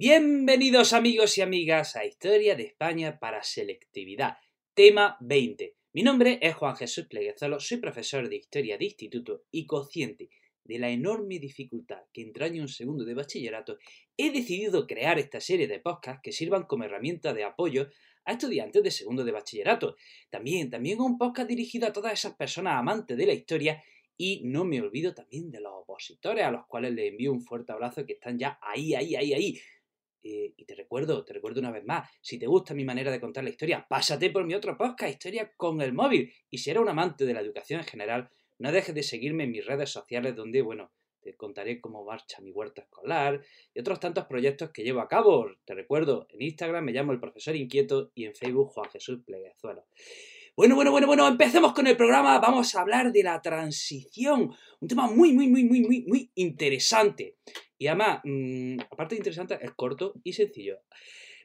Bienvenidos amigos y amigas a Historia de España para Selectividad, tema 20. Mi nombre es Juan Jesús Pleguezolo, soy profesor de Historia de Instituto y consciente de la enorme dificultad que entraña un segundo de bachillerato, he decidido crear esta serie de podcasts que sirvan como herramienta de apoyo a estudiantes de segundo de bachillerato. También, también un podcast dirigido a todas esas personas amantes de la historia y no me olvido también de los opositores a los cuales les envío un fuerte abrazo que están ya ahí, ahí, ahí, ahí eh, y te recuerdo, te recuerdo una vez más, si te gusta mi manera de contar la historia, pásate por mi otro podcast, Historia con el móvil. Y si eres un amante de la educación en general, no dejes de seguirme en mis redes sociales donde, bueno, te contaré cómo marcha mi huerta escolar y otros tantos proyectos que llevo a cabo. Te recuerdo, en Instagram me llamo el profesor inquieto y en Facebook Juan Jesús Pleguezuelo. Bueno, bueno, bueno, bueno, empecemos con el programa. Vamos a hablar de la transición. Un tema muy, muy, muy, muy, muy, muy interesante. Y además, mm, aparte de interesante, es corto y sencillo.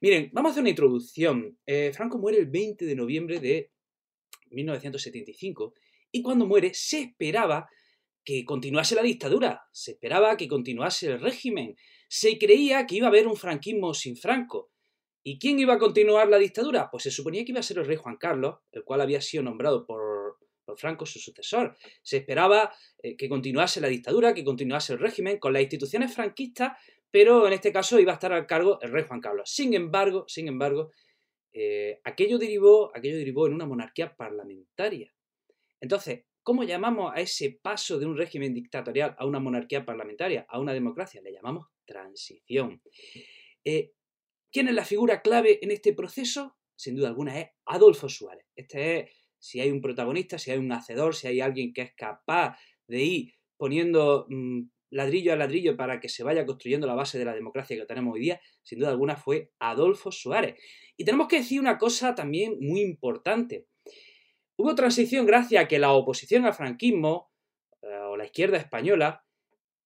Miren, vamos a hacer una introducción. Eh, Franco muere el 20 de noviembre de 1975 y cuando muere se esperaba que continuase la dictadura, se esperaba que continuase el régimen, se creía que iba a haber un franquismo sin Franco. ¿Y quién iba a continuar la dictadura? Pues se suponía que iba a ser el rey Juan Carlos, el cual había sido nombrado por por Franco su sucesor. Se esperaba eh, que continuase la dictadura, que continuase el régimen con las instituciones franquistas, pero en este caso iba a estar al cargo el rey Juan Carlos. Sin embargo, sin embargo, eh, aquello, derivó, aquello derivó en una monarquía parlamentaria. Entonces, ¿cómo llamamos a ese paso de un régimen dictatorial a una monarquía parlamentaria, a una democracia? Le llamamos transición. Eh, ¿Quién es la figura clave en este proceso? Sin duda alguna es Adolfo Suárez. Este es si hay un protagonista, si hay un hacedor, si hay alguien que es capaz de ir poniendo mm, ladrillo a ladrillo para que se vaya construyendo la base de la democracia que tenemos hoy día, sin duda alguna fue Adolfo Suárez. Y tenemos que decir una cosa también muy importante. Hubo transición gracias a que la oposición al franquismo, eh, o la izquierda española,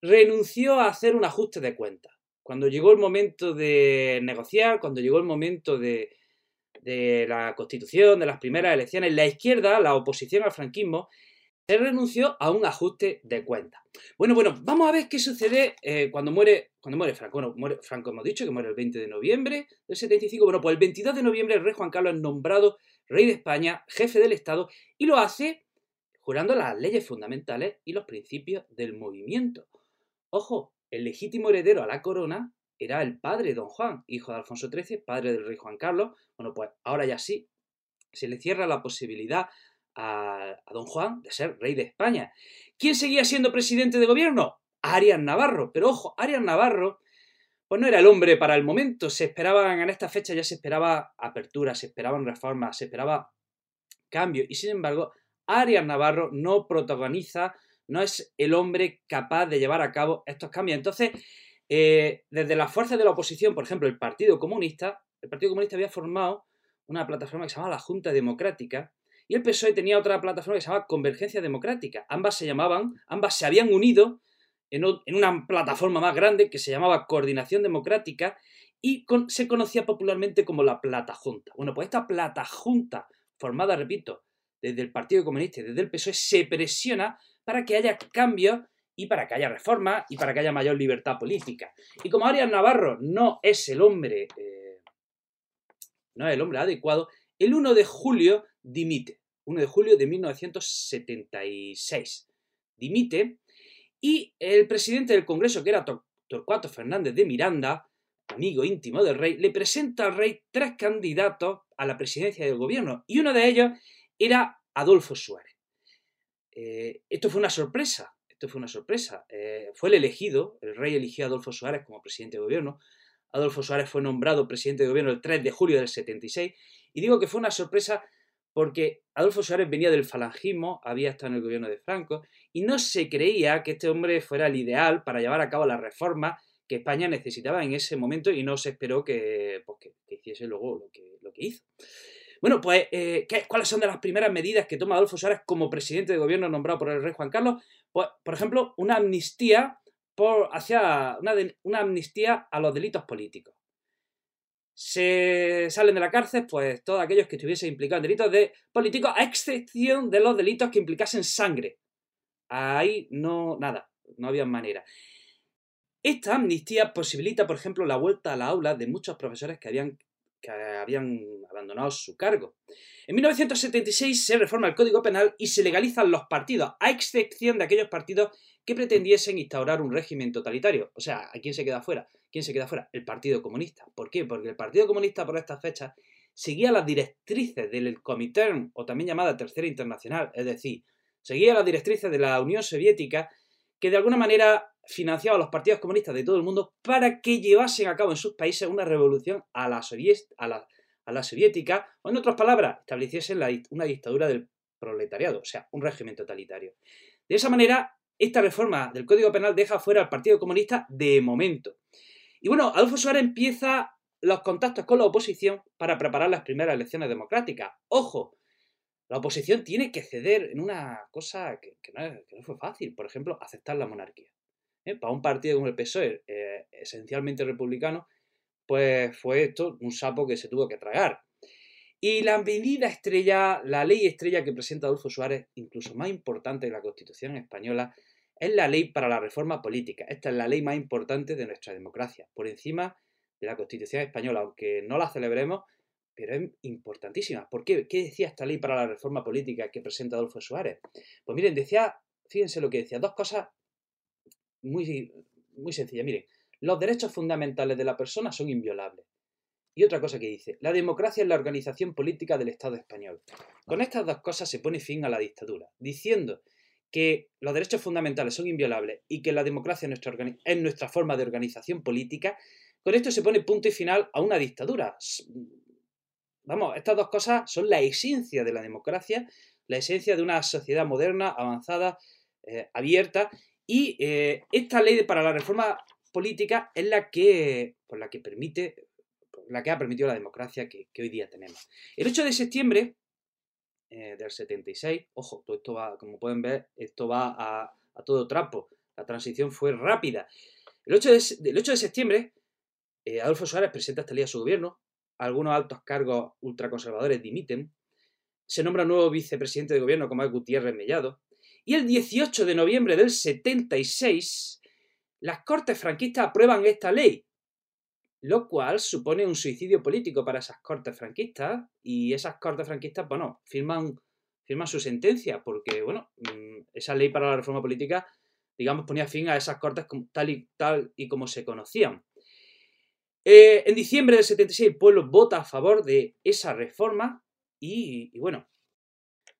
renunció a hacer un ajuste de cuentas. Cuando llegó el momento de negociar, cuando llegó el momento de, de la Constitución, de las primeras elecciones, la izquierda, la oposición al franquismo, se renunció a un ajuste de cuentas. Bueno, bueno, vamos a ver qué sucede eh, cuando, muere, cuando muere Franco. Bueno, muere, Franco hemos dicho que muere el 20 de noviembre del 75. Bueno, pues el 22 de noviembre el rey Juan Carlos es nombrado rey de España, jefe del Estado, y lo hace jurando las leyes fundamentales y los principios del movimiento. Ojo, el legítimo heredero a la corona era el padre don Juan, hijo de Alfonso XIII, padre del rey Juan Carlos. Bueno, pues ahora ya sí, se le cierra la posibilidad a, don Juan de ser rey de España. ¿Quién seguía siendo presidente de gobierno? Arias Navarro. Pero ojo, Arias Navarro, pues no era el hombre para el momento. Se esperaban, en esta fecha ya se esperaba apertura, se esperaban reformas, se esperaba cambio. Y sin embargo, Arias Navarro no protagoniza, no es el hombre capaz de llevar a cabo estos cambios. Entonces, eh, desde las fuerzas de la oposición, por ejemplo, el Partido Comunista, el Partido Comunista había formado una plataforma que se llamaba la Junta Democrática y el PSOE tenía otra plataforma que se llamaba Convergencia Democrática. Ambas se llamaban, ambas se habían unido en, una plataforma más grande que se llamaba Coordinación Democrática y se conocía popularmente como la Plata Junta. Bueno, pues esta Plata Junta, formada, repito, desde el Partido Comunista y desde el PSOE, se presiona para que haya cambios y para que haya reforma y para que haya mayor libertad política. Y como Arias Navarro no es el hombre, eh, no es el hombre adecuado, el 1 de julio dimite. 1 de julio de 1976. Dimite y el presidente del Congreso, que era Torcuato Fernández de Miranda, amigo íntimo del rey, le presenta al rey tres candidatos a la presidencia del gobierno y uno de ellos era Adolfo Suárez. Eh, esto fue una sorpresa, esto fue una sorpresa. Eh, fue el elegido, el rey eligió a Adolfo Suárez como presidente de gobierno. Adolfo Suárez fue nombrado presidente de gobierno el 3 de julio del 76. Y digo que fue una sorpresa porque Adolfo Suárez venía del falangismo, había estado en el gobierno de Franco, y no se creía que este hombre fuera el ideal para llevar a cabo la reforma que España necesitaba en ese momento y no se esperó que, pues, hiciese luego lo que, lo que hizo. Bueno, pues, eh, ¿cuáles son de las primeras medidas que toma Adolfo Suárez como presidente de gobierno nombrado por el rey Juan Carlos? Pues, por ejemplo, una amnistía por, hacia una, amnistía a los delitos políticos. Se salen de la cárcel, pues, todos aquellos que estuviesen implicados en delitos de políticos, a excepción de los delitos que implicasen sangre. Ahí no, nada, no había manera. Esta amnistía posibilita, por ejemplo, la vuelta a la aula de muchos profesores que habían, que habían abandonado su cargo. En 1976 se reforma el Código Penal y se legalizan los partidos, a excepción de aquellos partidos que pretendiesen instaurar un régimen totalitario. O sea, ¿a quién se queda fuera? ¿Quién se queda fuera? El Partido Comunista. ¿Por qué? Porque el Partido Comunista por estas fechas seguía las directrices del Comité, o también llamada Tercera Internacional, es decir, seguía las directrices de la Unión Soviética que de alguna manera financiaba a los partidos comunistas de todo el mundo para que llevasen a cabo en sus países una revolución a la, soviética, o en otras palabras, estableciesen una dictadura del proletariado, o sea, un régimen totalitario. De esa manera, esta reforma del Código Penal deja fuera al Partido Comunista de momento. Y bueno, Adolfo Suárez empieza los contactos con la oposición para preparar las primeras elecciones democráticas. Ojo, la oposición tiene que ceder en una cosa que, no, fue fácil, por ejemplo, aceptar la monarquía. ¿Eh? Para un partido como el PSOE, eh, esencialmente republicano, pues fue esto un sapo que se tuvo que tragar. Y la medida estrella, la ley estrella que presenta Adolfo Suárez, incluso más importante de la Constitución española, es la ley para la reforma política. Esta es la ley más importante de nuestra democracia, por encima de la Constitución española, aunque no la celebremos, pero es importantísima. ¿Por qué? ¿Qué decía esta ley para la reforma política que presenta Adolfo Suárez? Pues miren, decía, fíjense lo que decía, dos cosas muy, muy sencillas. Miren, los derechos fundamentales de la persona son inviolables. Y otra cosa que dice, la democracia es la organización política del Estado español. Con estas dos cosas se pone fin a la dictadura, diciendo que los derechos fundamentales son inviolables y que la democracia es nuestra, forma de organización política, con esto se pone punto y final a una dictadura. Vamos, estas dos cosas son la esencia de la democracia, la esencia de una sociedad moderna, avanzada, eh, abierta, y eh, esta ley para la reforma política es la que, por la que permite, la que ha permitido la democracia que, hoy día tenemos. El 8 de septiembre eh, del 76, ojo, esto va, como pueden ver, esto va a, todo trapo. La transición fue rápida. El 8 de, 8 de septiembre, eh, Adolfo Suárez presenta esta ley a su gobierno, algunos altos cargos ultraconservadores dimiten, se nombra nuevo vicepresidente de gobierno como es Gutiérrez Mellado, y el 18 de noviembre del 76 las Cortes franquistas aprueban esta ley, lo cual supone un suicidio político para esas Cortes franquistas y esas Cortes franquistas, bueno, firman, firman su sentencia porque, bueno, mm, esa ley para la reforma política, digamos, ponía fin a esas Cortes tal y, tal y como se conocían. Eh, en diciembre del 76 el pueblo vota a favor de esa reforma y, y bueno,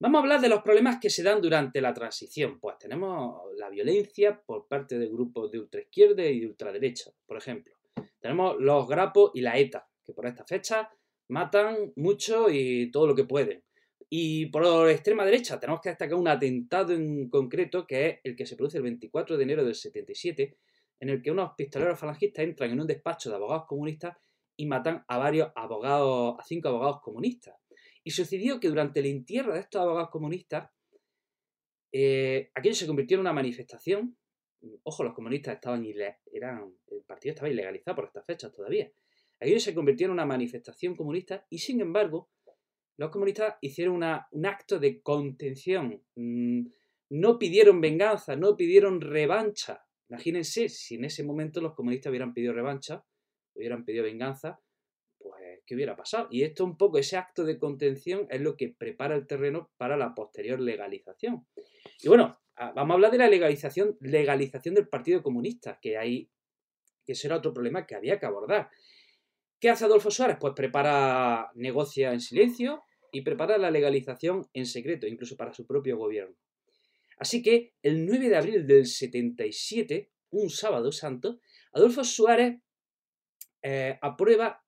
Vamos a hablar de los problemas que se dan durante la transición. Pues tenemos la violencia por parte de grupos de ultraizquierda y de ultraderecha, por ejemplo. Tenemos los grapos y la ETA, que por esta fecha matan mucho y todo lo que pueden. Y por la extrema derecha tenemos que destacar un atentado en concreto que es el que se produce el 24 de enero del 77, en el que unos pistoleros falangistas entran en un despacho de abogados comunistas y matan a varios abogados, a cinco abogados comunistas. Y sucedió que durante el entierro de estos abogados comunistas, eh, aquello se convirtió en una manifestación. Ojo, los comunistas estaban eran, el partido estaba ilegalizado por estas fechas todavía. Aquello se convirtió en una manifestación comunista y sin embargo, los comunistas hicieron un acto de contención. Mm, no pidieron venganza, no pidieron revancha. Imagínense si en ese momento los comunistas hubieran pedido revancha, hubieran pedido venganza, qué hubiera pasado. Y esto un poco, ese acto de contención es lo que prepara el terreno para la posterior legalización. Y bueno, vamos a hablar de la legalización, legalización del Partido Comunista, que hay, que ese era otro problema que había que abordar. ¿Qué hace Adolfo Suárez? Pues prepara, negocia en silencio y prepara la legalización en secreto, incluso para su propio gobierno. Así que el 9 de abril del 77, un sábado santo, Adolfo Suárez eh, aprueba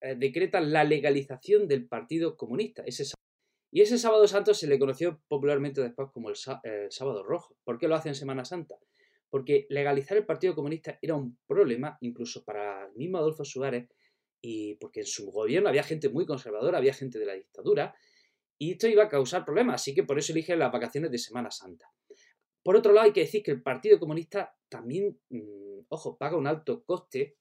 eh, decreta la legalización del Partido Comunista. Ese y ese sábado santo se le conoció popularmente después como el, sábado rojo. ¿Por qué lo hace en Semana Santa? Porque legalizar el Partido Comunista era un problema incluso para el mismo Adolfo Suárez y porque en su gobierno había gente muy conservadora, había gente de la dictadura y esto iba a causar problemas, así que por eso elige las vacaciones de Semana Santa. Por otro lado, hay que decir que el Partido Comunista también, mm, ojo, paga un alto coste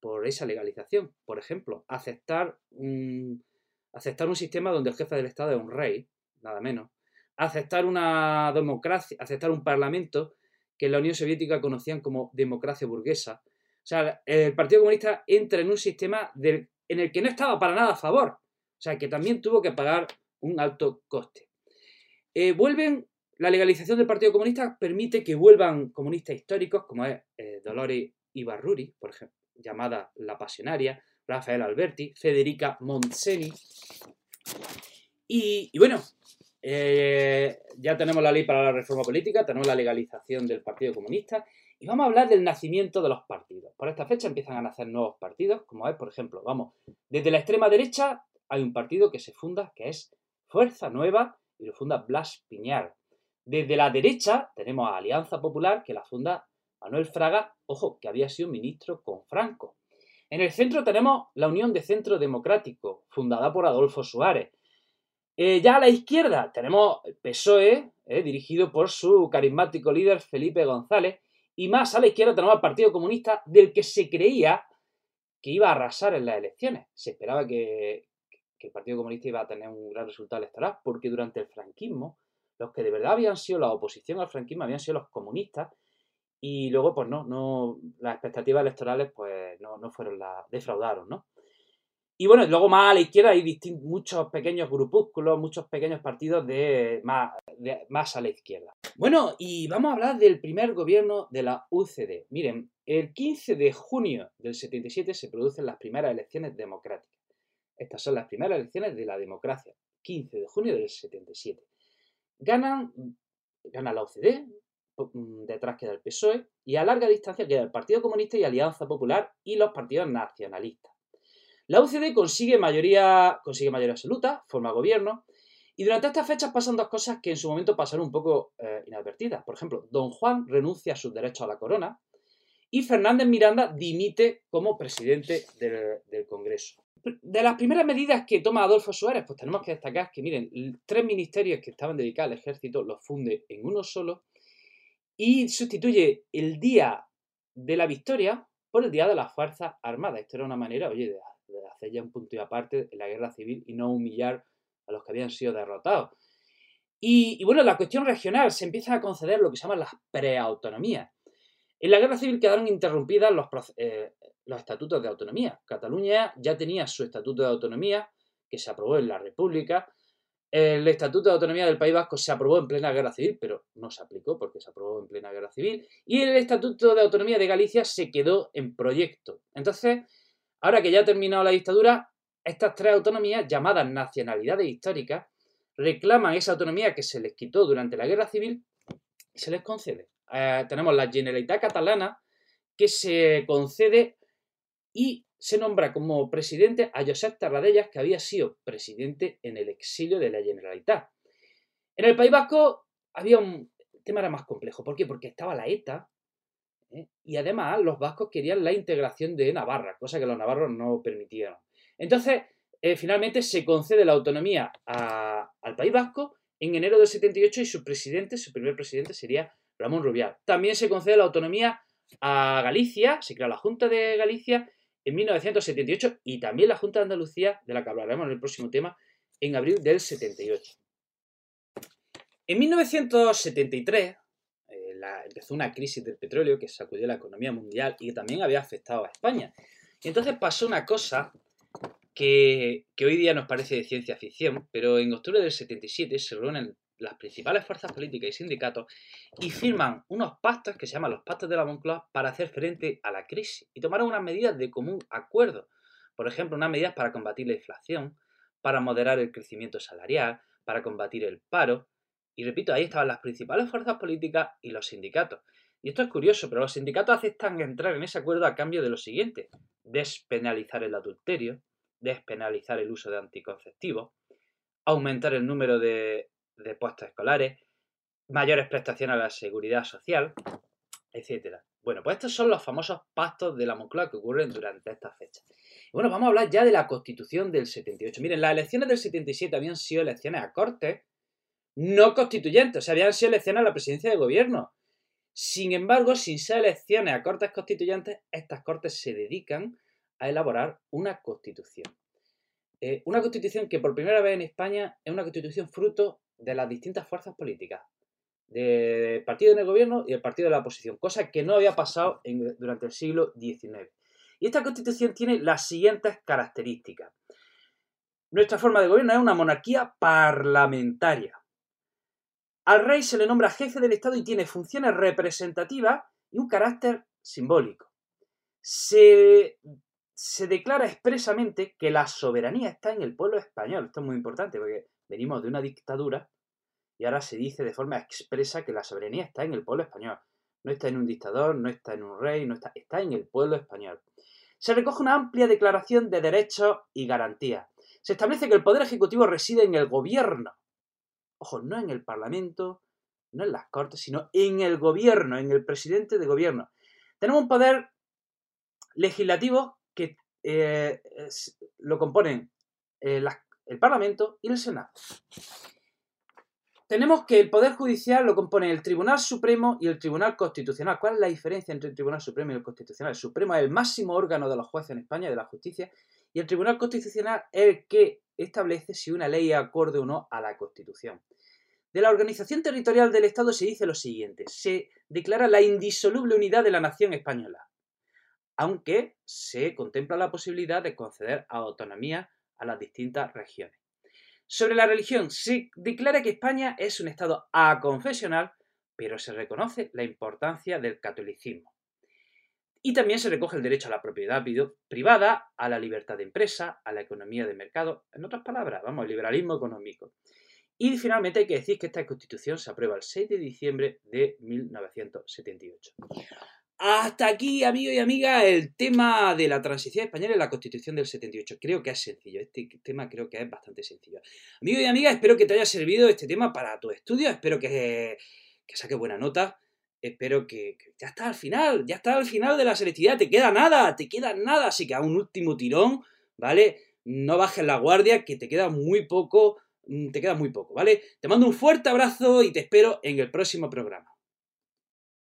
por esa legalización. Por ejemplo, aceptar un, aceptar un sistema donde el jefe del Estado es un rey, nada menos. Aceptar una democracia, aceptar un parlamento que en la Unión Soviética conocían como democracia burguesa. O sea, el Partido Comunista entra en un sistema en el que no estaba para nada a favor. O sea, que también tuvo que pagar un alto coste. Eh, vuelven, la legalización del Partido Comunista permite que vuelvan comunistas históricos, como es eh, Dolores Ibarruri, por ejemplo, llamada La Pasionaria, Rafael Alberti, Federica Montseni. Y, bueno, eh, ya tenemos la ley para la reforma política, tenemos la legalización del Partido Comunista y vamos a hablar del nacimiento de los partidos. Por esta fecha empiezan a nacer nuevos partidos, como es, por ejemplo, vamos, desde la extrema derecha hay un partido que se funda, que es Fuerza Nueva, y lo funda Blas Piñar. Desde la derecha tenemos a Alianza Popular, que la funda Manuel Fraga, ojo, que había sido ministro con Franco. En el centro tenemos la Unión de Centro Democrático, fundada por Adolfo Suárez. Eh, ya a la izquierda tenemos PSOE, eh, dirigido por su carismático líder Felipe González, y más a la izquierda tenemos al Partido Comunista, del que se creía que iba a arrasar en las elecciones. Se esperaba que, que el Partido Comunista iba a tener un gran resultado electoral, porque durante el franquismo, los que de verdad habían sido la oposición al franquismo habían sido los comunistas, y luego, pues no, no las expectativas electorales, pues no, no fueron las, defraudaron, ¿no? Y bueno, luego más a la izquierda hay muchos pequeños grupúsculos, muchos pequeños partidos de más, más a la izquierda. Bueno, y vamos a hablar del primer gobierno de la UCD. Miren, el 15 de junio del 77 se producen las primeras elecciones democráticas. Estas son las primeras elecciones de la democracia, 15 de junio del 77. Ganan, gana la UCD, detrás queda el PSOE, y a larga distancia queda el Partido Comunista y Alianza Popular y los partidos nacionalistas. La UCD consigue mayoría, consigue mayoría absoluta, forma gobierno, y durante estas fechas pasan dos cosas que en su momento pasaron un poco eh, inadvertidas. Por ejemplo, don Juan renuncia a sus derechos a la corona y Fernández Miranda dimite como presidente del Congreso de las primeras medidas que toma Adolfo Suárez, pues tenemos que destacar que, miren, tres ministerios que estaban dedicados al ejército los funde en uno solo y sustituye el día de la victoria por el día de las Fuerzas Armadas. Esto era una manera, oye, de, hacer ya un punto y aparte en la guerra civil y no humillar a los que habían sido derrotados. Y, bueno, la cuestión regional se empieza a conceder lo que se llama las preautonomías. En la guerra civil quedaron interrumpidas los, eh, los estatutos de autonomía. Cataluña ya tenía su estatuto de autonomía, que se aprobó en la República. El estatuto de autonomía del País Vasco se aprobó en plena guerra civil, pero no se aplicó porque se aprobó en plena guerra civil. Y el estatuto de autonomía de Galicia se quedó en proyecto. Entonces, ahora que ya ha terminado la dictadura, estas tres autonomías, llamadas nacionalidades históricas, reclaman esa autonomía que se les quitó durante la guerra civil y se les concede. Eh, tenemos la Generalitat Catalana, que se concede y se nombra como presidente a Josep Tarradellas, que había sido presidente en el exilio de la Generalitat. En el País Vasco había un tema era más complejo. ¿Por qué? Porque estaba la ETA ¿eh? y además los vascos querían la integración de Navarra, cosa que los navarros no permitieron. Entonces, eh, finalmente se concede la autonomía al País Vasco en enero del 78 y su presidente, su primer presidente sería Ramón Rubial. También se concede la autonomía a Galicia, se crea la Junta de Galicia en 1978 y también la Junta de Andalucía, de la que hablaremos en el próximo tema, en abril del 78. En 1973 eh, empezó una crisis del petróleo que sacudió la economía mundial y que también había afectado a España. Y entonces pasó una cosa que, que, hoy día nos parece de ciencia ficción, pero en octubre del 77 se reúnen las principales fuerzas políticas y sindicatos y firman unos pactos que se llaman los pactos de la Moncloa para hacer frente a la crisis y tomaron unas medidas de común acuerdo. Por ejemplo, unas medidas para combatir la inflación, para moderar el crecimiento salarial, para combatir el paro. Y repito, ahí estaban las principales fuerzas políticas y los sindicatos. Y esto es curioso, pero los sindicatos aceptan entrar en ese acuerdo a cambio de lo siguiente. Despenalizar el adulterio, despenalizar el uso de anticonceptivos, aumentar el número de de puestos escolares, mayores prestaciones a la seguridad social, etcétera. Bueno, pues estos son los famosos pactos de la Moncloa que ocurren durante estas fechas. Bueno, vamos a hablar ya de la Constitución del 78. Miren, las elecciones del 77 habían sido elecciones a Cortes, no constituyentes, o sea, habían sido elecciones a la presidencia de gobierno. Sin embargo, sin ser elecciones a Cortes constituyentes, estas Cortes se dedican a elaborar una constitución. Eh, una constitución que por primera vez en España es una constitución fruto de las distintas fuerzas políticas. del partido en el gobierno y el partido de la oposición, cosa que no había pasado durante el siglo XIX. Y esta constitución tiene las siguientes características. Nuestra forma de gobierno es una monarquía parlamentaria. Al rey se le nombra jefe del Estado y tiene funciones representativas y un carácter simbólico. Se, se, declara expresamente que la soberanía está en el pueblo español. Esto es muy importante porque venimos de una dictadura y ahora se dice de forma expresa que la soberanía está en el pueblo español. No está en un dictador, no está en un rey, no está, está en el pueblo español. Se recoge una amplia declaración de derechos y garantías. Se establece que el poder ejecutivo reside en el gobierno. Ojo, no en el parlamento, no en las cortes, sino en el gobierno, en el presidente de gobierno. Tenemos un poder legislativo que eh, lo componen eh, el Parlamento y el Senado tenemos que el Poder Judicial lo compone el Tribunal Supremo y el Tribunal Constitucional. ¿Cuál es la diferencia entre el Tribunal Supremo y el Constitucional? El Supremo es el máximo órgano de los jueces en España, de la justicia, y el Tribunal Constitucional es el que establece si una ley es acorde o no a la Constitución. De la organización territorial del Estado se dice lo siguiente, se declara la indisoluble unidad de la nación española, aunque se contempla la posibilidad de conceder autonomía a las distintas regiones. Sobre la religión, se declara que España es un Estado aconfesional, pero se reconoce la importancia del catolicismo. Y también se recoge el derecho a la propiedad privada, a la libertad de empresa, a la economía de mercado, en otras palabras, vamos, el liberalismo económico. Y finalmente hay que decir que esta constitución se aprueba el 6 de diciembre de 1978. Hasta aquí, amigos y amigas, el tema de la transición española y la Constitución del 78. Creo que es sencillo, este tema creo que es bastante sencillo. Amigos y amigas, espero que te haya servido este tema para tu estudio, espero que, que saques buena nota, espero que, ya está al final, ya está al final de la selectividad, te queda nada, te queda nada, así que a un último tirón, ¿vale? No bajes la guardia, que te queda muy poco, mm, te queda muy poco, ¿vale? Te mando un fuerte abrazo y te espero en el próximo programa.